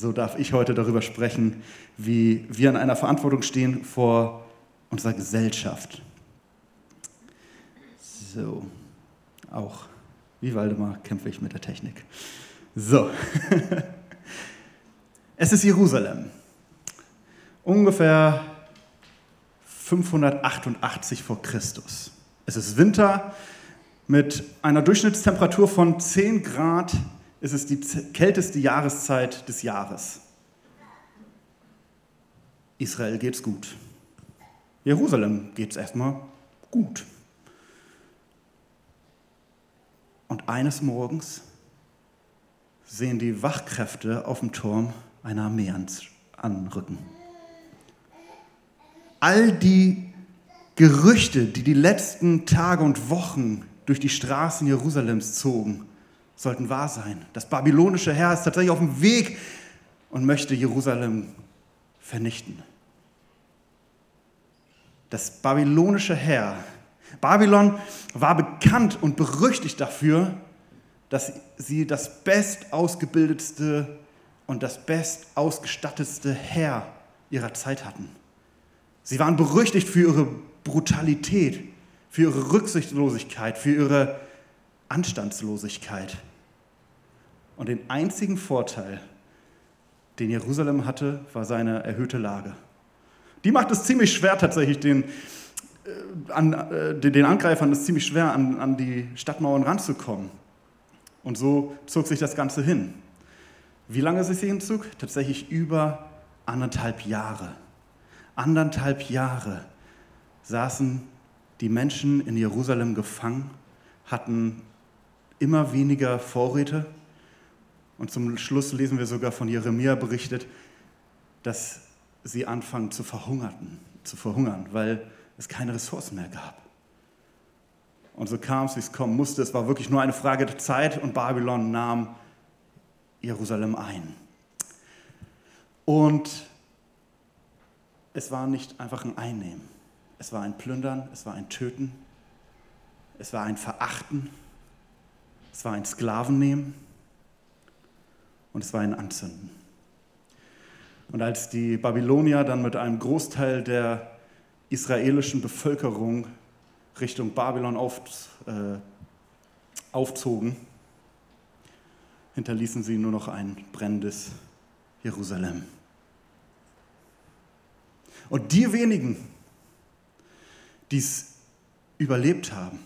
so darf ich heute darüber sprechen, wie wir in einer Verantwortung stehen vor unserer Gesellschaft. So, auch wie Waldemar kämpfe ich mit der Technik. So, es ist Jerusalem. Ungefähr 588 vor Christus. Es ist Winter mit einer Durchschnittstemperatur von 10 Grad. Es ist die kälteste Jahreszeit des Jahres. Israel geht's gut. Jerusalem geht's erstmal gut. Und eines Morgens sehen die Wachkräfte auf dem Turm eine Armee anrücken. All die Gerüchte, die die letzten Tage und Wochen durch die Straßen Jerusalems zogen, sollten wahr sein. Das babylonische Herr ist tatsächlich auf dem Weg und möchte Jerusalem vernichten. Das babylonische Herr Babylon war bekannt und berüchtigt dafür, dass sie das bestausgebildetste und das bestausgestattetste Heer ihrer Zeit hatten. Sie waren berüchtigt für ihre Brutalität, für ihre Rücksichtslosigkeit, für ihre Anstandslosigkeit. Und den einzigen Vorteil, den Jerusalem hatte, war seine erhöhte Lage. Die macht es ziemlich schwer tatsächlich, den äh, an, äh, den Angreifern ist ziemlich schwer, an, an die Stadtmauern ranzukommen. Und so zog sich das Ganze hin. Wie lange sich hinzog? Tatsächlich über anderthalb Jahre. Anderthalb Jahre saßen die Menschen in Jerusalem gefangen, hatten immer weniger Vorräte. Und zum Schluss lesen wir sogar von Jeremia berichtet, dass sie anfangen zu verhungern, zu verhungern, weil es keine Ressourcen mehr gab. Und so kam es, wie es kommen musste. Es war wirklich nur eine Frage der Zeit und Babylon nahm Jerusalem ein. Und es war nicht einfach ein Einnehmen. Es war ein Plündern, es war ein Töten, es war ein Verachten, es war ein Sklavennehmen und es war ein Anzünden. Und als die Babylonier dann mit einem Großteil der israelischen Bevölkerung Richtung Babylon auf, äh, aufzogen, hinterließen sie nur noch ein brennendes Jerusalem. Und die wenigen, die es überlebt haben,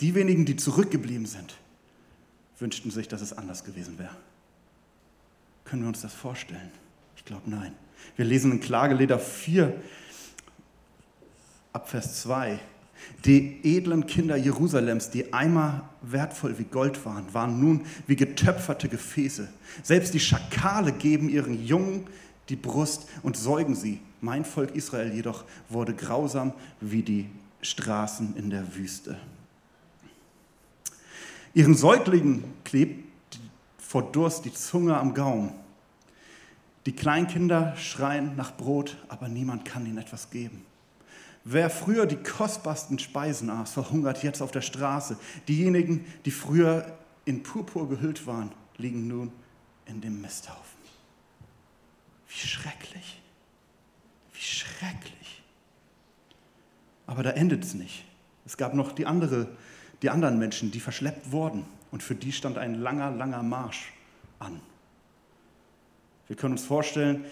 die wenigen, die zurückgeblieben sind, wünschten sich, dass es anders gewesen wäre. Können wir uns das vorstellen? Ich glaube nein. Wir lesen in Klageleder 4, ab Vers 2. Die edlen Kinder Jerusalems, die einmal wertvoll wie Gold waren, waren nun wie getöpferte Gefäße. Selbst die Schakale geben ihren Jungen die Brust und säugen sie. Mein Volk Israel jedoch wurde grausam wie die Straßen in der Wüste. Ihren Säuglingen klebt vor Durst die Zunge am Gaumen. Die Kleinkinder schreien nach Brot, aber niemand kann ihnen etwas geben. Wer früher die kostbarsten Speisen aß, verhungert jetzt auf der Straße. Diejenigen, die früher in Purpur gehüllt waren, liegen nun in dem Misthaufen. Wie schrecklich. Wie schrecklich. Aber da endet es nicht. Es gab noch die, andere, die anderen Menschen, die verschleppt wurden. Und für die stand ein langer, langer Marsch an. Wir können uns vorstellen,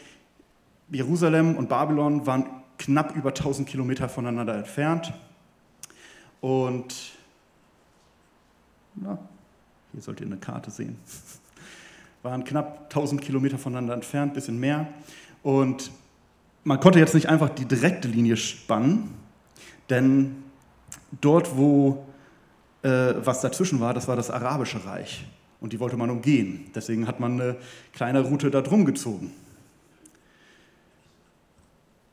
Jerusalem und Babylon waren knapp über 1000 Kilometer voneinander entfernt. Und na, hier sollt ihr eine Karte sehen. Waren knapp 1000 Kilometer voneinander entfernt, bisschen mehr. Und man konnte jetzt nicht einfach die direkte Linie spannen, denn dort, wo äh, was dazwischen war, das war das Arabische Reich. Und die wollte man umgehen. Deswegen hat man eine kleine Route da drum gezogen.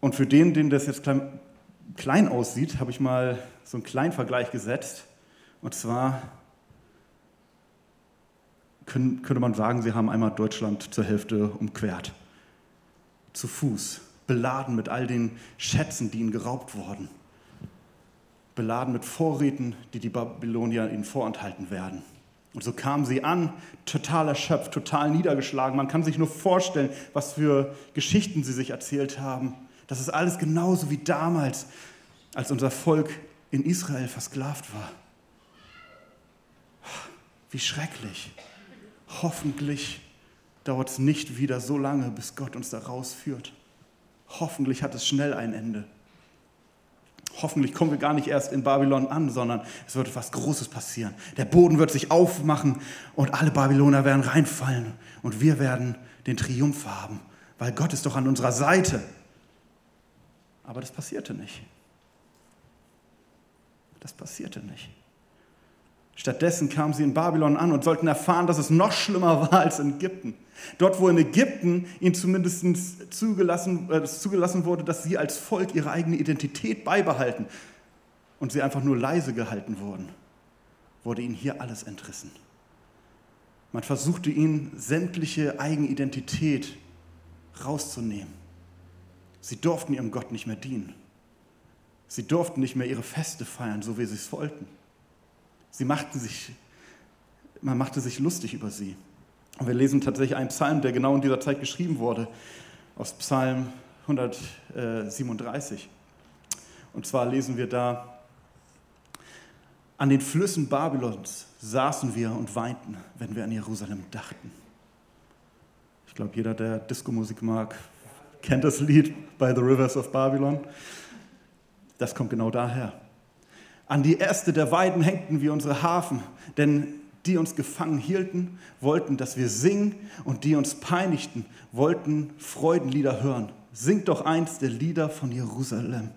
Und für den, den das jetzt klein, klein aussieht, habe ich mal so einen kleinen Vergleich gesetzt. Und zwar können, könnte man sagen, sie haben einmal Deutschland zur Hälfte umquert. Zu Fuß, beladen mit all den Schätzen, die ihnen geraubt wurden. Beladen mit Vorräten, die die Babylonier ihnen vorenthalten werden. Und so kamen sie an, total erschöpft, total niedergeschlagen. Man kann sich nur vorstellen, was für Geschichten sie sich erzählt haben. Das ist alles genauso wie damals, als unser Volk in Israel versklavt war. Wie schrecklich. Hoffentlich dauert es nicht wieder so lange, bis Gott uns da rausführt. Hoffentlich hat es schnell ein Ende. Hoffentlich kommen wir gar nicht erst in Babylon an, sondern es wird etwas Großes passieren. Der Boden wird sich aufmachen und alle Babyloner werden reinfallen und wir werden den Triumph haben, weil Gott ist doch an unserer Seite. Aber das passierte nicht. Das passierte nicht. Stattdessen kamen sie in Babylon an und sollten erfahren, dass es noch schlimmer war als in Ägypten. Dort, wo in Ägypten ihnen zumindest zugelassen, äh, zugelassen wurde, dass sie als Volk ihre eigene Identität beibehalten und sie einfach nur leise gehalten wurden, wurde ihnen hier alles entrissen. Man versuchte ihnen sämtliche Eigenidentität rauszunehmen. Sie durften ihrem Gott nicht mehr dienen. Sie durften nicht mehr ihre Feste feiern, so wie sie es wollten. Sie machten sich, man machte sich lustig über sie. Und wir lesen tatsächlich einen Psalm, der genau in dieser Zeit geschrieben wurde, aus Psalm 137. Und zwar lesen wir da, an den Flüssen Babylons saßen wir und weinten, wenn wir an Jerusalem dachten. Ich glaube, jeder, der Disco-Musik mag, kennt das Lied By the Rivers of Babylon. Das kommt genau daher. An die Äste der Weiden hängten wir unsere Hafen, denn die uns gefangen hielten, wollten, dass wir singen und die uns peinigten, wollten Freudenlieder hören. Singt doch eins der Lieder von Jerusalem.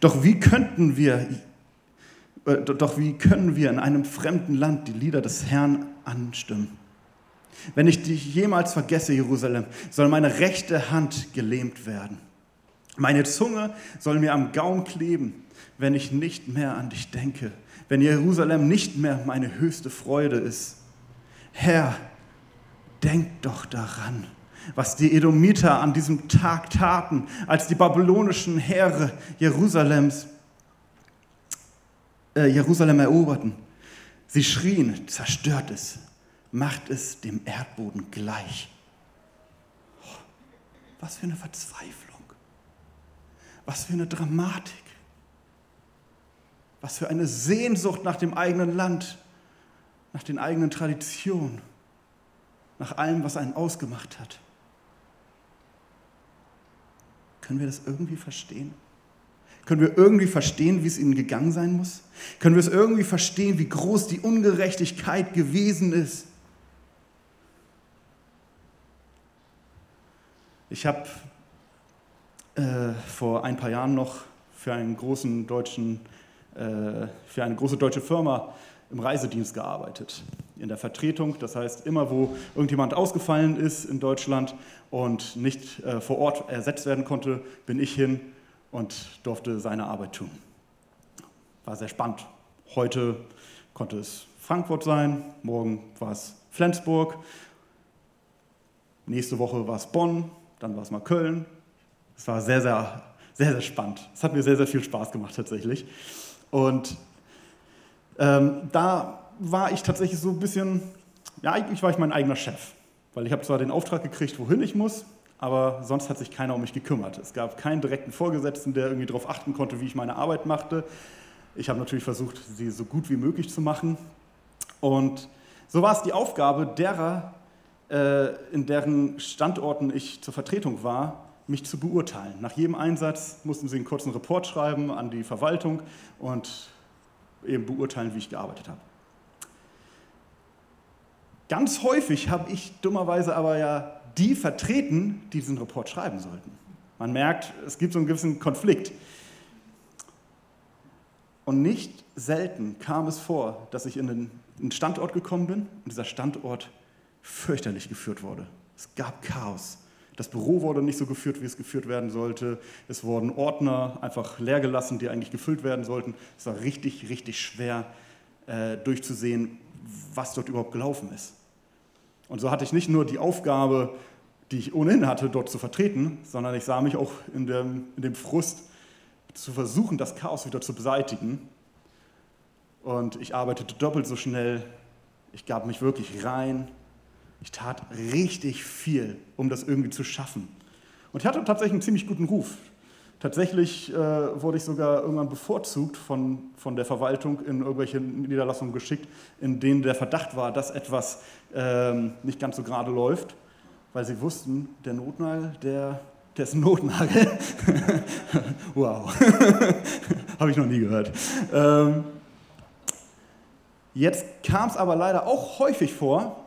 Doch wie könnten wir, äh, doch wie können wir in einem fremden Land die Lieder des Herrn anstimmen? Wenn ich dich jemals vergesse, Jerusalem, soll meine rechte Hand gelähmt werden. Meine Zunge soll mir am Gaum kleben, wenn ich nicht mehr an dich denke, wenn Jerusalem nicht mehr meine höchste Freude ist. Herr, denk doch daran, was die Edomiter an diesem Tag taten, als die babylonischen Heere Jerusalems, äh, Jerusalem eroberten. Sie schrien, zerstört es, macht es dem Erdboden gleich. Oh, was für eine Verzweiflung. Was für eine Dramatik. Was für eine Sehnsucht nach dem eigenen Land, nach den eigenen Traditionen, nach allem, was einen ausgemacht hat. Können wir das irgendwie verstehen? Können wir irgendwie verstehen, wie es ihnen gegangen sein muss? Können wir es irgendwie verstehen, wie groß die Ungerechtigkeit gewesen ist? Ich habe äh, vor ein paar Jahren noch für einen großen deutschen, äh, für eine große deutsche Firma im Reisedienst gearbeitet. In der Vertretung, das heißt immer, wo irgendjemand ausgefallen ist in Deutschland und nicht äh, vor Ort ersetzt werden konnte, bin ich hin und durfte seine Arbeit tun. War sehr spannend. Heute konnte es Frankfurt sein, morgen war es Flensburg, nächste Woche war es Bonn, dann war es mal Köln, es war sehr, sehr, sehr, sehr spannend. Es hat mir sehr, sehr viel Spaß gemacht tatsächlich. Und ähm, da war ich tatsächlich so ein bisschen, ja, eigentlich war ich mein eigener Chef. Weil ich habe zwar den Auftrag gekriegt, wohin ich muss, aber sonst hat sich keiner um mich gekümmert. Es gab keinen direkten Vorgesetzten, der irgendwie darauf achten konnte, wie ich meine Arbeit machte. Ich habe natürlich versucht, sie so gut wie möglich zu machen. Und so war es die Aufgabe derer, äh, in deren Standorten ich zur Vertretung war, mich zu beurteilen. Nach jedem Einsatz mussten sie einen kurzen Report schreiben an die Verwaltung und eben beurteilen, wie ich gearbeitet habe. Ganz häufig habe ich dummerweise aber ja die vertreten, die diesen Report schreiben sollten. Man merkt, es gibt so einen gewissen Konflikt. Und nicht selten kam es vor, dass ich in einen Standort gekommen bin und dieser Standort fürchterlich geführt wurde. Es gab Chaos. Das Büro wurde nicht so geführt, wie es geführt werden sollte. Es wurden Ordner einfach leer gelassen, die eigentlich gefüllt werden sollten. Es war richtig, richtig schwer äh, durchzusehen, was dort überhaupt gelaufen ist. Und so hatte ich nicht nur die Aufgabe, die ich ohnehin hatte, dort zu vertreten, sondern ich sah mich auch in dem, in dem Frust zu versuchen, das Chaos wieder zu beseitigen, Und ich arbeitete doppelt so schnell. Ich gab mich wirklich rein. Ich tat richtig viel, um das irgendwie zu schaffen. Und ich hatte tatsächlich einen ziemlich guten Ruf. Tatsächlich äh, wurde ich sogar irgendwann bevorzugt von, von der Verwaltung in irgendwelche Niederlassungen geschickt, in denen der Verdacht war, dass etwas ähm, nicht ganz so gerade läuft, weil sie wussten, der Notnagel, der, der ist ein Notnagel. wow, habe ich noch nie gehört. Ähm, jetzt kam es aber leider auch häufig vor,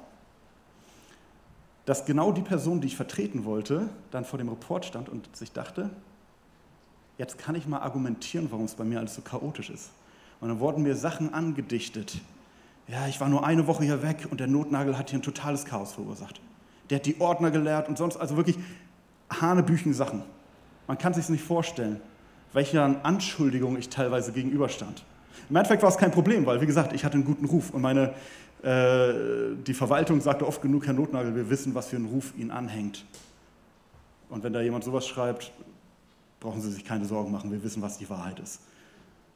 dass genau die Person, die ich vertreten wollte, dann vor dem Report stand und sich dachte, jetzt kann ich mal argumentieren, warum es bei mir alles so chaotisch ist. Und dann wurden mir Sachen angedichtet. Ja, ich war nur eine Woche hier weg und der Notnagel hat hier ein totales Chaos verursacht. Der hat die Ordner gelehrt und sonst, also wirklich hanebüchen Sachen. Man kann sich nicht vorstellen, welcher Anschuldigung ich teilweise gegenüberstand. Im Endeffekt war es kein Problem, weil, wie gesagt, ich hatte einen guten Ruf und meine, die Verwaltung sagte oft genug, Herr Notnagel, wir wissen, was für einen Ruf Ihnen anhängt. Und wenn da jemand sowas schreibt, brauchen Sie sich keine Sorgen machen, wir wissen, was die Wahrheit ist.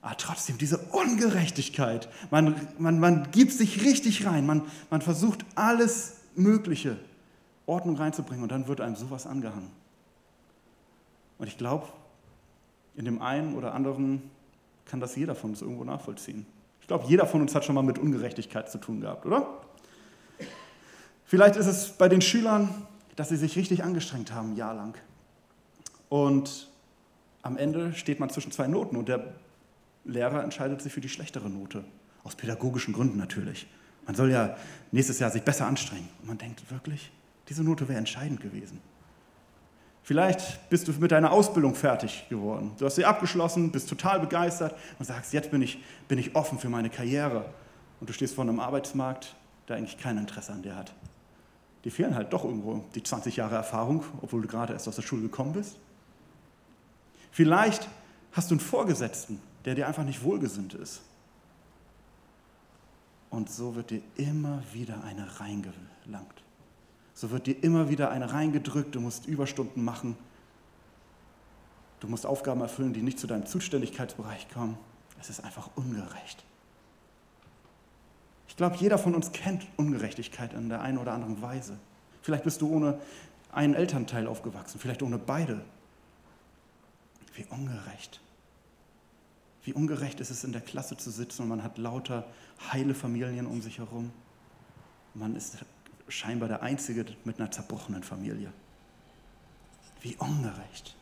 Aber trotzdem, diese Ungerechtigkeit, man, man, man gibt sich richtig rein, man, man versucht alles Mögliche, Ordnung reinzubringen und dann wird einem sowas angehangen. Und ich glaube, in dem einen oder anderen kann das jeder von uns irgendwo nachvollziehen. Ich glaube, jeder von uns hat schon mal mit Ungerechtigkeit zu tun gehabt, oder? Vielleicht ist es bei den Schülern, dass sie sich richtig angestrengt haben, ein Jahr lang. Und am Ende steht man zwischen zwei Noten und der Lehrer entscheidet sich für die schlechtere Note. Aus pädagogischen Gründen natürlich. Man soll ja nächstes Jahr sich besser anstrengen. Und man denkt wirklich, diese Note wäre entscheidend gewesen. Vielleicht bist du mit deiner Ausbildung fertig geworden. Du hast sie abgeschlossen, bist total begeistert und sagst, jetzt bin ich, bin ich offen für meine Karriere. Und du stehst vor einem Arbeitsmarkt, der eigentlich kein Interesse an dir hat. Dir fehlen halt doch irgendwo die 20 Jahre Erfahrung, obwohl du gerade erst aus der Schule gekommen bist. Vielleicht hast du einen Vorgesetzten, der dir einfach nicht wohlgesinnt ist. Und so wird dir immer wieder eine reingelangt. So wird dir immer wieder eine reingedrückt. Du musst Überstunden machen. Du musst Aufgaben erfüllen, die nicht zu deinem Zuständigkeitsbereich kommen. Es ist einfach ungerecht. Ich glaube, jeder von uns kennt Ungerechtigkeit in der einen oder anderen Weise. Vielleicht bist du ohne einen Elternteil aufgewachsen, vielleicht ohne beide. Wie ungerecht. Wie ungerecht ist es, in der Klasse zu sitzen und man hat lauter heile Familien um sich herum. Man ist scheinbar der Einzige mit einer zerbrochenen Familie. Wie ungerecht.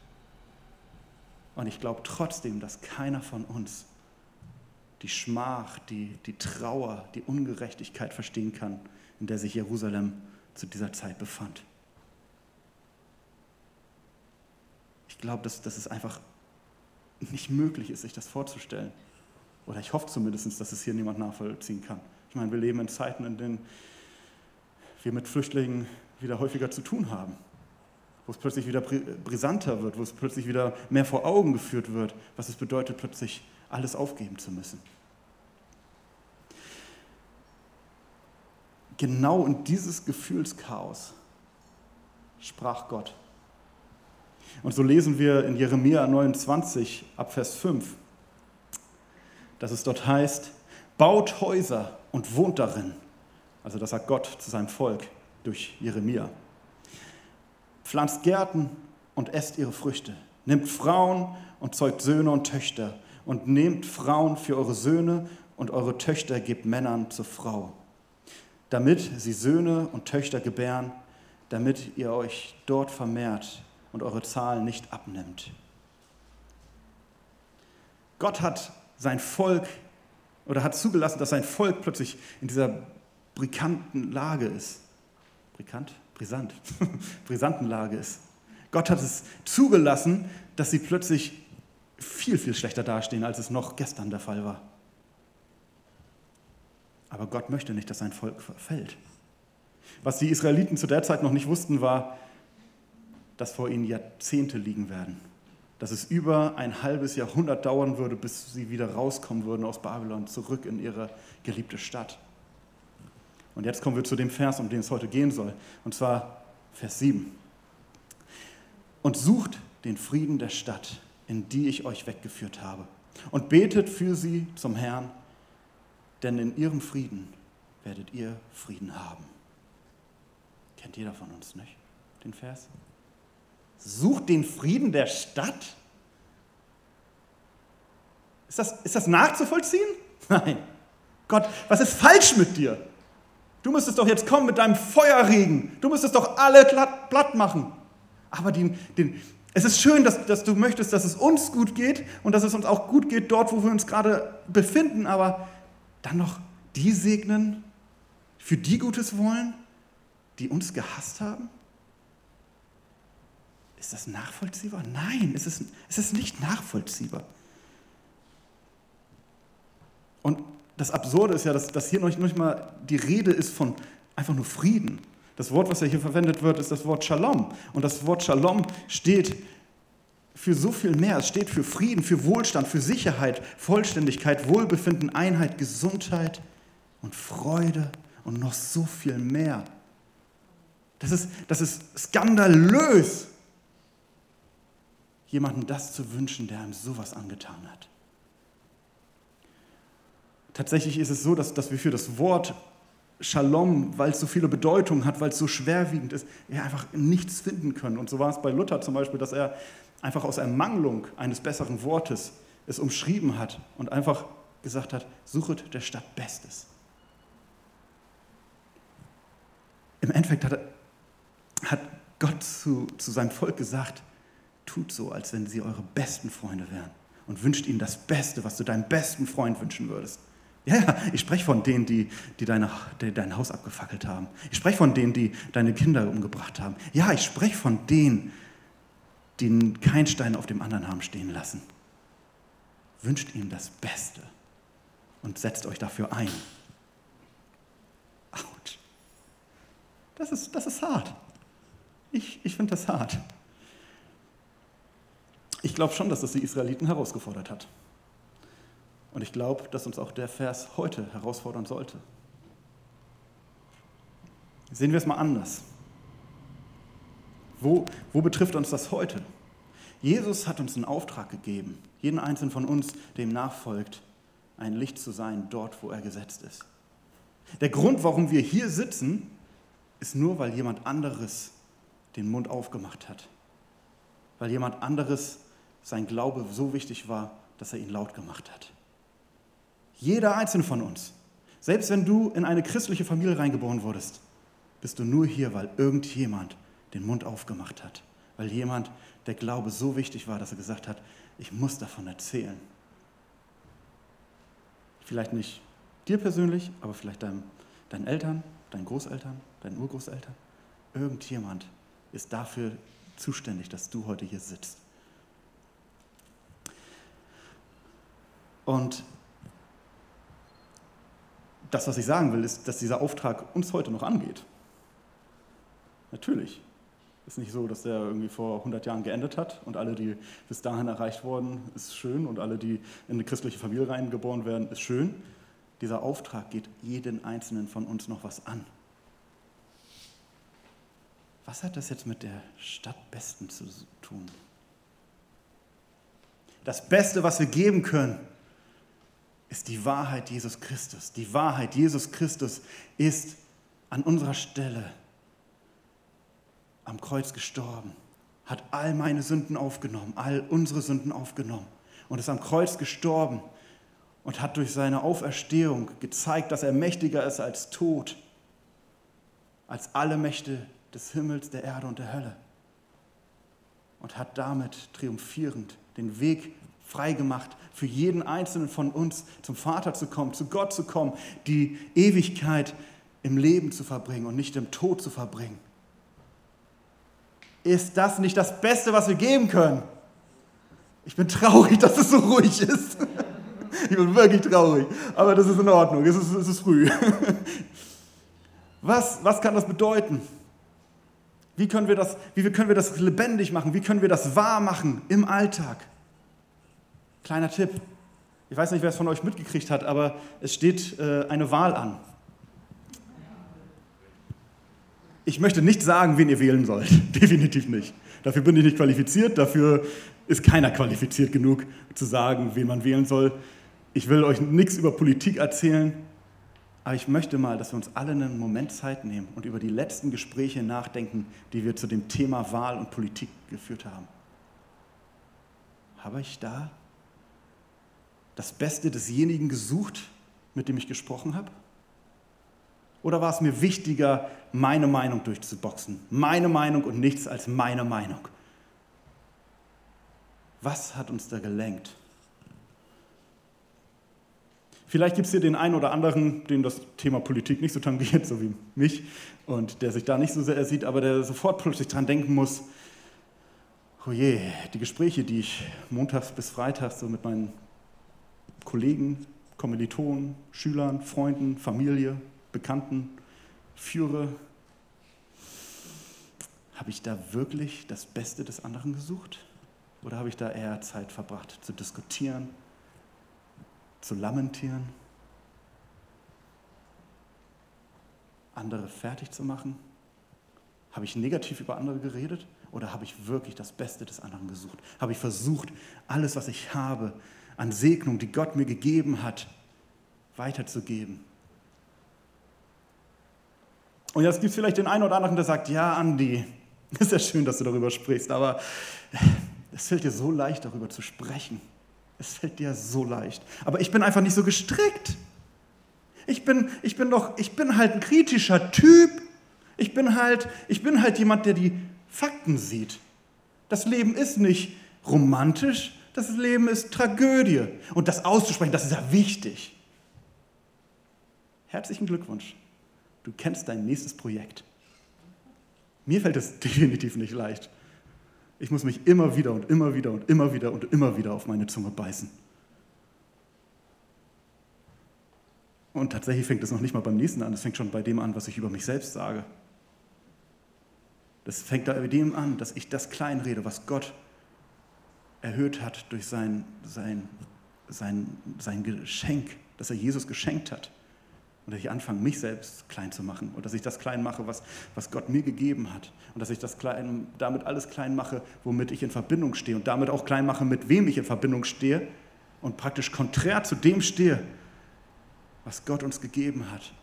Und ich glaube trotzdem, dass keiner von uns die Schmach, die, die Trauer, die Ungerechtigkeit verstehen kann, in der sich Jerusalem zu dieser Zeit befand. Ich glaube, dass, dass es einfach nicht möglich ist, sich das vorzustellen. Oder ich hoffe zumindest, dass es hier niemand nachvollziehen kann. Ich meine, wir leben in Zeiten, in denen wir mit Flüchtlingen wieder häufiger zu tun haben, wo es plötzlich wieder brisanter wird, wo es plötzlich wieder mehr vor Augen geführt wird, was es bedeutet, plötzlich alles aufgeben zu müssen. Genau in dieses Gefühlschaos sprach Gott. Und so lesen wir in Jeremia 29 ab Vers 5, dass es dort heißt, baut Häuser und wohnt darin. Also das sagt Gott zu seinem Volk durch Jeremia. Pflanzt Gärten und esst ihre Früchte. Nimmt Frauen und zeugt Söhne und Töchter. Und nehmt Frauen für eure Söhne und eure Töchter gebt Männern zur Frau. Damit sie Söhne und Töchter gebären, damit ihr euch dort vermehrt und eure Zahl nicht abnimmt. Gott hat sein Volk oder hat zugelassen, dass sein Volk plötzlich in dieser brisanten Lage ist. Brisant? Brisant. brisanten Lage ist. Gott hat es zugelassen, dass sie plötzlich viel, viel schlechter dastehen, als es noch gestern der Fall war. Aber Gott möchte nicht, dass sein Volk verfällt. Was die Israeliten zu der Zeit noch nicht wussten, war, dass vor ihnen Jahrzehnte liegen werden. Dass es über ein halbes Jahrhundert dauern würde, bis sie wieder rauskommen würden aus Babylon, zurück in ihre geliebte Stadt. Und jetzt kommen wir zu dem Vers, um den es heute gehen soll. Und zwar Vers 7. Und sucht den Frieden der Stadt, in die ich euch weggeführt habe. Und betet für sie zum Herrn, denn in ihrem Frieden werdet ihr Frieden haben. Kennt jeder von uns, nicht? Den Vers? Sucht den Frieden der Stadt? Ist das, ist das nachzuvollziehen? Nein. Gott, was ist falsch mit dir? Du müsstest doch jetzt kommen mit deinem Feuerregen. Du müsstest doch alle platt machen. Aber den, den, es ist schön, dass, dass du möchtest, dass es uns gut geht und dass es uns auch gut geht dort, wo wir uns gerade befinden. Aber dann noch die segnen, für die Gutes wollen, die uns gehasst haben? Ist das nachvollziehbar? Nein, es ist, es ist nicht nachvollziehbar. Und das Absurde ist ja, dass, dass hier noch nicht mal die Rede ist von einfach nur Frieden. Das Wort, was ja hier verwendet wird, ist das Wort Shalom. Und das Wort Shalom steht für so viel mehr. Es steht für Frieden, für Wohlstand, für Sicherheit, Vollständigkeit, Wohlbefinden, Einheit, Gesundheit und Freude und noch so viel mehr. Das ist, das ist skandalös, jemandem das zu wünschen, der einem sowas angetan hat. Tatsächlich ist es so, dass, dass wir für das Wort Shalom, weil es so viele Bedeutungen hat, weil es so schwerwiegend ist, wir einfach nichts finden können. Und so war es bei Luther zum Beispiel, dass er einfach aus Ermangelung eines besseren Wortes es umschrieben hat und einfach gesagt hat, suchet der Stadt Bestes. Im Endeffekt hat, hat Gott zu, zu seinem Volk gesagt, tut so, als wenn sie eure besten Freunde wären und wünscht ihnen das Beste, was du deinem besten Freund wünschen würdest. Ja, ich spreche von denen, die, die, deine, die dein Haus abgefackelt haben. Ich spreche von denen, die deine Kinder umgebracht haben. Ja, ich spreche von denen, die keinen Stein auf dem anderen haben stehen lassen. Wünscht ihnen das Beste und setzt euch dafür ein. Autsch. Das ist, das ist hart. Ich, ich finde das hart. Ich glaube schon, dass das die Israeliten herausgefordert hat. Und ich glaube, dass uns auch der Vers heute herausfordern sollte. Sehen wir es mal anders. Wo, wo betrifft uns das heute? Jesus hat uns einen Auftrag gegeben, jeden einzelnen von uns, dem nachfolgt, ein Licht zu sein dort, wo er gesetzt ist. Der Grund, warum wir hier sitzen, ist nur, weil jemand anderes den Mund aufgemacht hat. Weil jemand anderes sein Glaube so wichtig war, dass er ihn laut gemacht hat. Jeder einzelne von uns. Selbst wenn du in eine christliche Familie reingeboren wurdest, bist du nur hier, weil irgendjemand den Mund aufgemacht hat. Weil jemand, der Glaube so wichtig war, dass er gesagt hat, ich muss davon erzählen. Vielleicht nicht dir persönlich, aber vielleicht deinem, deinen Eltern, deinen Großeltern, deinen Urgroßeltern. Irgendjemand ist dafür zuständig, dass du heute hier sitzt. Und das, was ich sagen will, ist, dass dieser Auftrag uns heute noch angeht. Natürlich. Ist nicht so, dass der irgendwie vor 100 Jahren geendet hat und alle, die bis dahin erreicht wurden, ist schön und alle, die in eine christliche Familie reingeboren werden, ist schön. Dieser Auftrag geht jeden Einzelnen von uns noch was an. Was hat das jetzt mit der Stadt Besten zu tun? Das Beste, was wir geben können, ist die Wahrheit Jesus Christus. Die Wahrheit Jesus Christus ist an unserer Stelle am Kreuz gestorben, hat all meine Sünden aufgenommen, all unsere Sünden aufgenommen und ist am Kreuz gestorben und hat durch seine Auferstehung gezeigt, dass er mächtiger ist als Tod, als alle Mächte des Himmels, der Erde und der Hölle. Und hat damit triumphierend den Weg freigemacht, für jeden einzelnen von uns zum Vater zu kommen, zu Gott zu kommen, die Ewigkeit im Leben zu verbringen und nicht im Tod zu verbringen. Ist das nicht das Beste, was wir geben können? Ich bin traurig, dass es so ruhig ist. Ich bin wirklich traurig, aber das ist in Ordnung, es ist, es ist früh. Was, was kann das bedeuten? Wie können, wir das, wie können wir das lebendig machen? Wie können wir das wahr machen im Alltag? Kleiner Tipp. Ich weiß nicht, wer es von euch mitgekriegt hat, aber es steht äh, eine Wahl an. Ich möchte nicht sagen, wen ihr wählen sollt. Definitiv nicht. Dafür bin ich nicht qualifiziert. Dafür ist keiner qualifiziert genug zu sagen, wen man wählen soll. Ich will euch nichts über Politik erzählen. Aber ich möchte mal, dass wir uns alle einen Moment Zeit nehmen und über die letzten Gespräche nachdenken, die wir zu dem Thema Wahl und Politik geführt haben. Habe ich da das Beste desjenigen gesucht, mit dem ich gesprochen habe? Oder war es mir wichtiger, meine Meinung durchzuboxen? Meine Meinung und nichts als meine Meinung. Was hat uns da gelenkt? Vielleicht gibt es hier den einen oder anderen, den das Thema Politik nicht so tangiert, so wie mich, und der sich da nicht so sehr sieht, aber der sofort plötzlich dran denken muss, oh je, die Gespräche, die ich montags bis freitags so mit meinen Kollegen, Kommilitonen, Schülern, Freunden, Familie, Bekannten führe, habe ich da wirklich das Beste des anderen gesucht? Oder habe ich da eher Zeit verbracht zu diskutieren, zu lamentieren, andere fertig zu machen? Habe ich negativ über andere geredet oder habe ich wirklich das Beste des anderen gesucht? Habe ich versucht, alles, was ich habe, an Segnung, die Gott mir gegeben hat, weiterzugeben? Und jetzt gibt es vielleicht den einen oder anderen, der sagt, ja, Andi, ist ja schön, dass du darüber sprichst, aber es fällt dir so leicht, darüber zu sprechen. Es fällt dir so leicht. Aber ich bin einfach nicht so gestrickt. Ich bin, ich bin doch, ich bin halt ein kritischer Typ. Ich bin halt, ich bin halt jemand, der die Fakten sieht. Das Leben ist nicht romantisch, das Leben ist Tragödie. Und das auszusprechen, das ist ja wichtig. Herzlichen Glückwunsch. Du kennst dein nächstes Projekt. Mir fällt es definitiv nicht leicht. Ich muss mich immer wieder und immer wieder und immer wieder und immer wieder auf meine Zunge beißen. Und tatsächlich fängt es noch nicht mal beim nächsten an, es fängt schon bei dem an, was ich über mich selbst sage. Das fängt bei dem an, dass ich das kleinrede, was Gott erhöht hat durch sein, sein, sein, sein Geschenk, das er Jesus geschenkt hat. Und dass ich anfange, mich selbst klein zu machen. Und dass ich das klein mache, was, was Gott mir gegeben hat. Und dass ich das klein, damit alles klein mache, womit ich in Verbindung stehe. Und damit auch klein mache, mit wem ich in Verbindung stehe. Und praktisch konträr zu dem stehe, was Gott uns gegeben hat.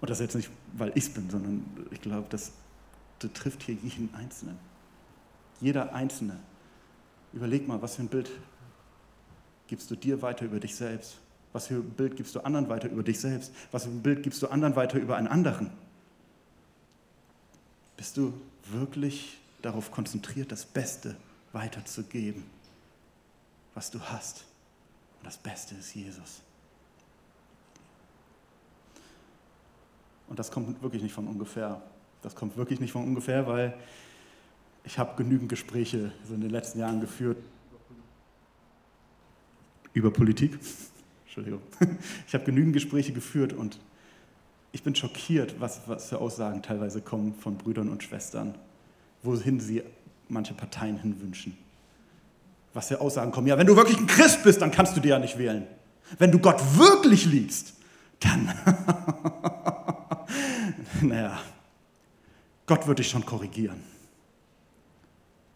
Und das jetzt nicht, weil ich es bin, sondern ich glaube, das, das trifft hier jeden Einzelnen. Jeder Einzelne. Überleg mal, was für ein Bild gibst du dir weiter über dich selbst? Was für ein Bild gibst du anderen weiter über dich selbst? Was für ein Bild gibst du anderen weiter über einen anderen? Bist du wirklich darauf konzentriert, das Beste weiterzugeben, was du hast? Und das Beste ist Jesus. Und das kommt wirklich nicht von ungefähr. Das kommt wirklich nicht von ungefähr, weil ich habe genügend Gespräche so in den letzten Jahren geführt über Politik Entschuldigung. Ich habe genügend Gespräche geführt und ich bin schockiert, was, was für Aussagen teilweise kommen von Brüdern und Schwestern, wohin sie manche Parteien hinwünschen. Was für Aussagen kommen. Ja, wenn du wirklich ein Christ bist, dann kannst du dir ja nicht wählen. Wenn du Gott wirklich liebst, dann. naja, Gott wird dich schon korrigieren.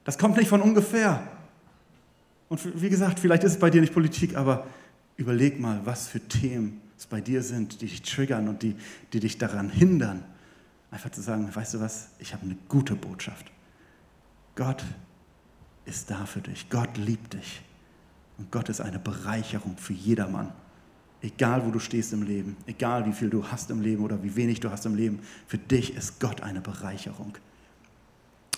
Das kommt nicht von ungefähr. Und wie gesagt, vielleicht ist es bei dir nicht Politik, aber Überleg mal, was für Themen es bei dir sind, die dich triggern und die, die dich daran hindern, einfach zu sagen, weißt du was, ich habe eine gute Botschaft. Gott ist da für dich. Gott liebt dich. Und Gott ist eine Bereicherung für jedermann. Egal, wo du stehst im Leben, egal, wie viel du hast im Leben oder wie wenig du hast im Leben, für dich ist Gott eine Bereicherung.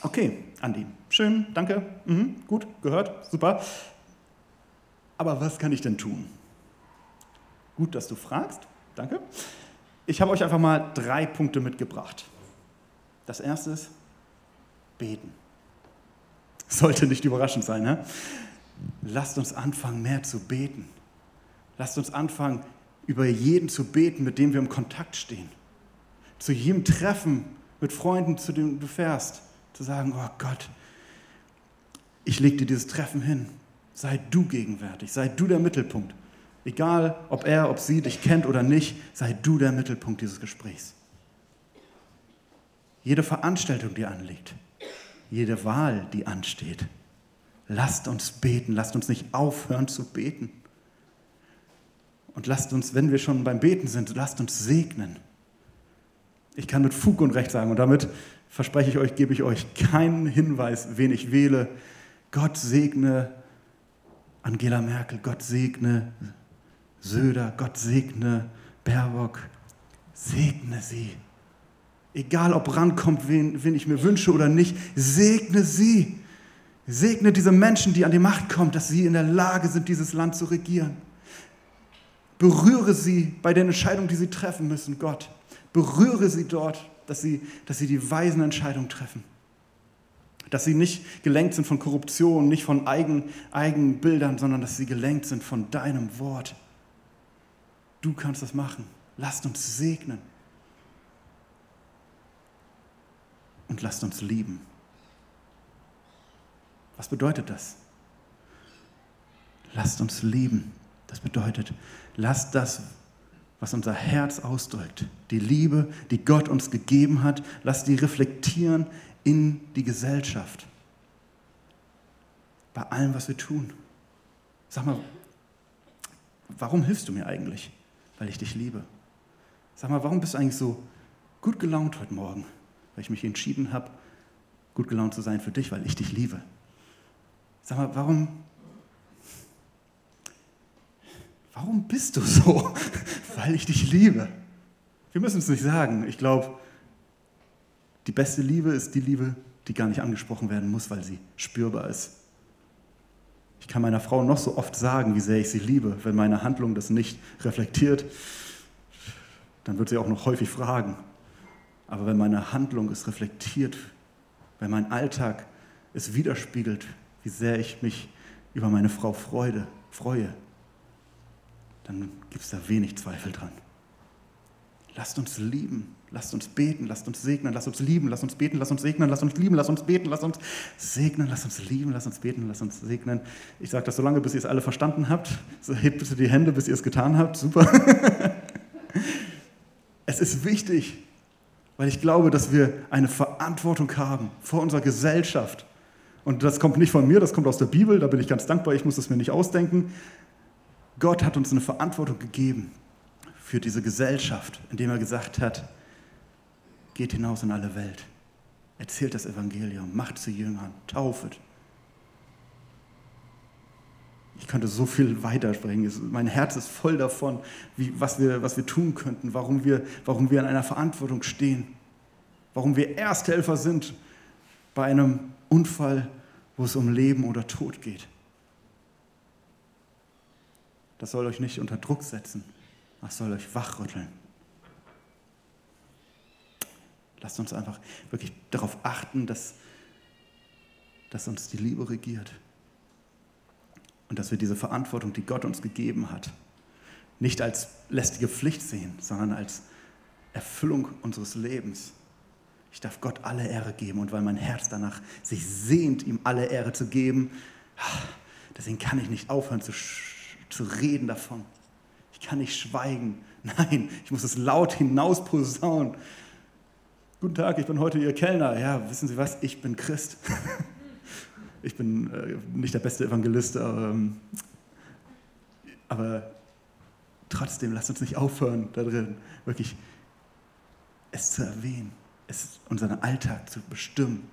Okay, Andi, schön, danke, mhm, gut, gehört, super. Aber was kann ich denn tun? Gut, dass du fragst. Danke. Ich habe euch einfach mal drei Punkte mitgebracht. Das erste ist beten. Sollte nicht überraschend sein. Ne? Lasst uns anfangen, mehr zu beten. Lasst uns anfangen, über jeden zu beten, mit dem wir im Kontakt stehen. Zu jedem Treffen mit Freunden, zu dem du fährst, zu sagen, oh Gott, ich lege dir dieses Treffen hin. Sei du gegenwärtig, sei du der Mittelpunkt. Egal, ob er, ob sie dich kennt oder nicht, sei du der Mittelpunkt dieses Gesprächs. Jede Veranstaltung, die anliegt, jede Wahl, die ansteht, lasst uns beten, lasst uns nicht aufhören zu beten. Und lasst uns, wenn wir schon beim Beten sind, lasst uns segnen. Ich kann mit Fug und Recht sagen, und damit verspreche ich euch, gebe ich euch keinen Hinweis, wen ich wähle. Gott segne Angela Merkel, Gott segne Söder, Gott segne Baerbock, segne sie. Egal ob rankommt, wen, wen ich mir wünsche oder nicht, segne sie. Segne diese Menschen, die an die Macht kommen, dass sie in der Lage sind, dieses Land zu regieren. Berühre sie bei den Entscheidungen, die sie treffen müssen, Gott. Berühre sie dort, dass sie, dass sie die weisen Entscheidungen treffen. Dass sie nicht gelenkt sind von Korruption, nicht von Eigen, Eigenbildern, sondern dass sie gelenkt sind von deinem Wort. Du kannst das machen. Lasst uns segnen. Und lasst uns lieben. Was bedeutet das? Lasst uns lieben. Das bedeutet, lasst das, was unser Herz ausdrückt, die Liebe, die Gott uns gegeben hat, lasst die reflektieren in die Gesellschaft. Bei allem, was wir tun. Sag mal, warum hilfst du mir eigentlich? Weil ich dich liebe. Sag mal, warum bist du eigentlich so gut gelaunt heute Morgen? Weil ich mich entschieden habe, gut gelaunt zu sein für dich, weil ich dich liebe. Sag mal, warum, warum bist du so? Weil ich dich liebe. Wir müssen es nicht sagen. Ich glaube, die beste Liebe ist die Liebe, die gar nicht angesprochen werden muss, weil sie spürbar ist. Ich kann meiner Frau noch so oft sagen, wie sehr ich sie liebe. Wenn meine Handlung das nicht reflektiert, dann wird sie auch noch häufig fragen. Aber wenn meine Handlung es reflektiert, wenn mein Alltag es widerspiegelt, wie sehr ich mich über meine Frau Freude, freue, dann gibt es da wenig Zweifel dran. Lasst uns lieben, lasst uns beten, lasst uns segnen, lasst uns lieben, lasst uns beten, lasst uns segnen, lasst uns lieben, lasst uns beten, lasst uns segnen, lasst uns lieben, lasst uns beten, lasst uns segnen. Ich sage das so lange, bis ihr es alle verstanden habt. So hebt bitte die Hände, bis ihr es getan habt. Super. es ist wichtig, weil ich glaube, dass wir eine Verantwortung haben vor unserer Gesellschaft, und das kommt nicht von mir, das kommt aus der Bibel, da bin ich ganz dankbar, ich muss es mir nicht ausdenken. Gott hat uns eine Verantwortung gegeben für diese Gesellschaft, indem er gesagt hat, geht hinaus in alle Welt, erzählt das Evangelium, macht zu Jüngern, taufet. Ich könnte so viel weitersprechen. Mein Herz ist voll davon, wie, was, wir, was wir tun könnten, warum wir, warum wir in einer Verantwortung stehen, warum wir Ersthelfer sind bei einem Unfall, wo es um Leben oder Tod geht. Das soll euch nicht unter Druck setzen, das soll euch wachrütteln. Lasst uns einfach wirklich darauf achten, dass, dass uns die Liebe regiert. Und dass wir diese Verantwortung, die Gott uns gegeben hat, nicht als lästige Pflicht sehen, sondern als Erfüllung unseres Lebens. Ich darf Gott alle Ehre geben und weil mein Herz danach sich sehnt, ihm alle Ehre zu geben, deswegen kann ich nicht aufhören zu, zu reden davon. Ich kann nicht schweigen. Nein, ich muss es laut hinaus posaunen. Guten Tag, ich bin heute Ihr Kellner. Ja, wissen Sie was? Ich bin Christ. Ich bin äh, nicht der beste Evangelist, aber, ähm, aber trotzdem lasst uns nicht aufhören, da drin wirklich es zu erwähnen es, unseren Alltag zu bestimmen.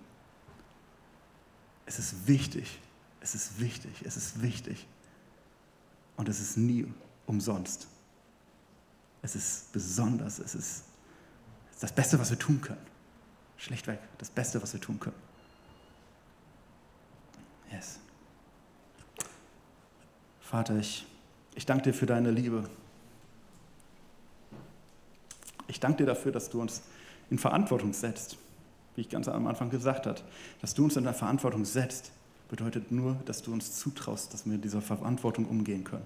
Es ist wichtig, es ist wichtig, es ist wichtig. Und es ist nie umsonst. Es ist besonders, es ist das Beste, was wir tun können. Schlechtweg, das Beste, was wir tun können. Yes. Vater, ich, ich danke dir für deine Liebe. Ich danke dir dafür, dass du uns in Verantwortung setzt, wie ich ganz am Anfang gesagt habe, dass du uns in der Verantwortung setzt, bedeutet nur, dass du uns zutraust, dass wir mit dieser Verantwortung umgehen können.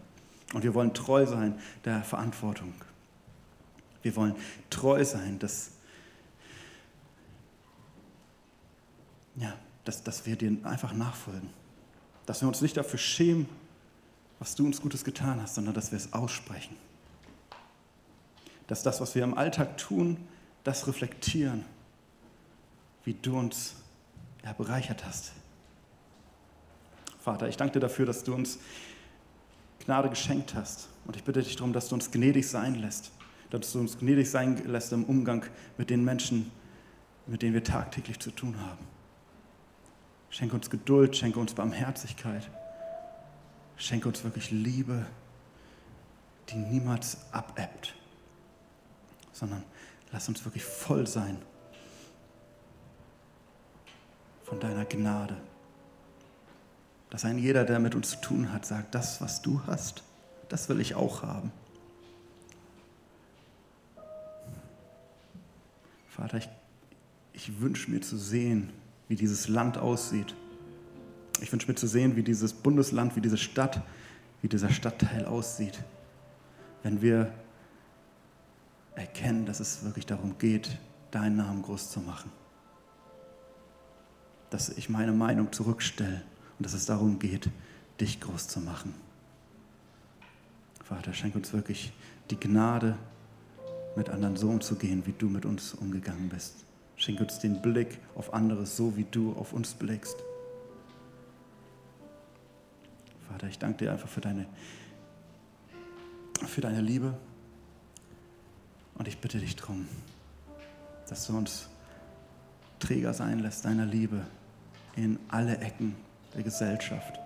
Und wir wollen treu sein der Verantwortung. Wir wollen treu sein, dass, ja, dass, dass wir dir einfach nachfolgen. Dass wir uns nicht dafür schämen, was du uns Gutes getan hast, sondern dass wir es aussprechen. Dass das, was wir im Alltag tun, das reflektieren, wie du uns ja, bereichert hast. Vater, ich danke dir dafür, dass du uns Gnade geschenkt hast. Und ich bitte dich darum, dass du uns gnädig sein lässt. Dass du uns gnädig sein lässt im Umgang mit den Menschen, mit denen wir tagtäglich zu tun haben. Schenke uns Geduld, schenke uns Barmherzigkeit. Schenke uns wirklich Liebe, die niemals abebbt, sondern lass uns wirklich voll sein von deiner Gnade. Dass ein jeder, der mit uns zu tun hat, sagt, das, was du hast, das will ich auch haben. Vater, ich, ich wünsche mir zu sehen, wie dieses Land aussieht. Ich wünsche mir zu sehen, wie dieses Bundesland, wie diese Stadt, wie dieser Stadtteil aussieht. Wenn wir erkennen, dass es wirklich darum geht, deinen Namen groß zu machen. Dass ich meine Meinung zurückstelle und dass es darum geht, dich groß zu machen. Vater, schenk uns wirklich die Gnade, mit anderen so umzugehen, wie du mit uns umgegangen bist. Schenk uns den Blick auf anderes, so wie du auf uns blickst. Vater, ich danke dir einfach für deine, für deine Liebe. Und ich bitte dich darum, dass du uns Träger sein lässt deiner Liebe in alle Ecken der Gesellschaft.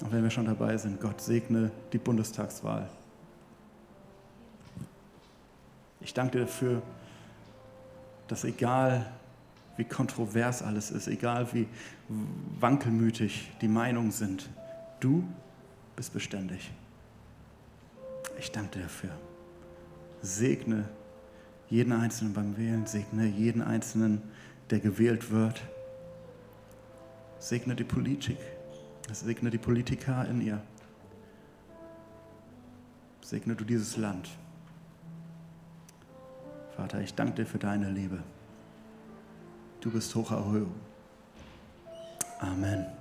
Und wenn wir schon dabei sind, Gott segne die Bundestagswahl. Ich danke dir dafür, dass egal wie kontrovers alles ist, egal wie wankelmütig die Meinungen sind, du bist beständig. Ich danke dir dafür. Segne jeden Einzelnen beim Wählen, segne jeden Einzelnen, der gewählt wird. Segne die Politik, segne die Politiker in ihr. Segne du dieses Land. Vater, ich danke dir für deine Liebe. Du bist hoch erhoben. Amen.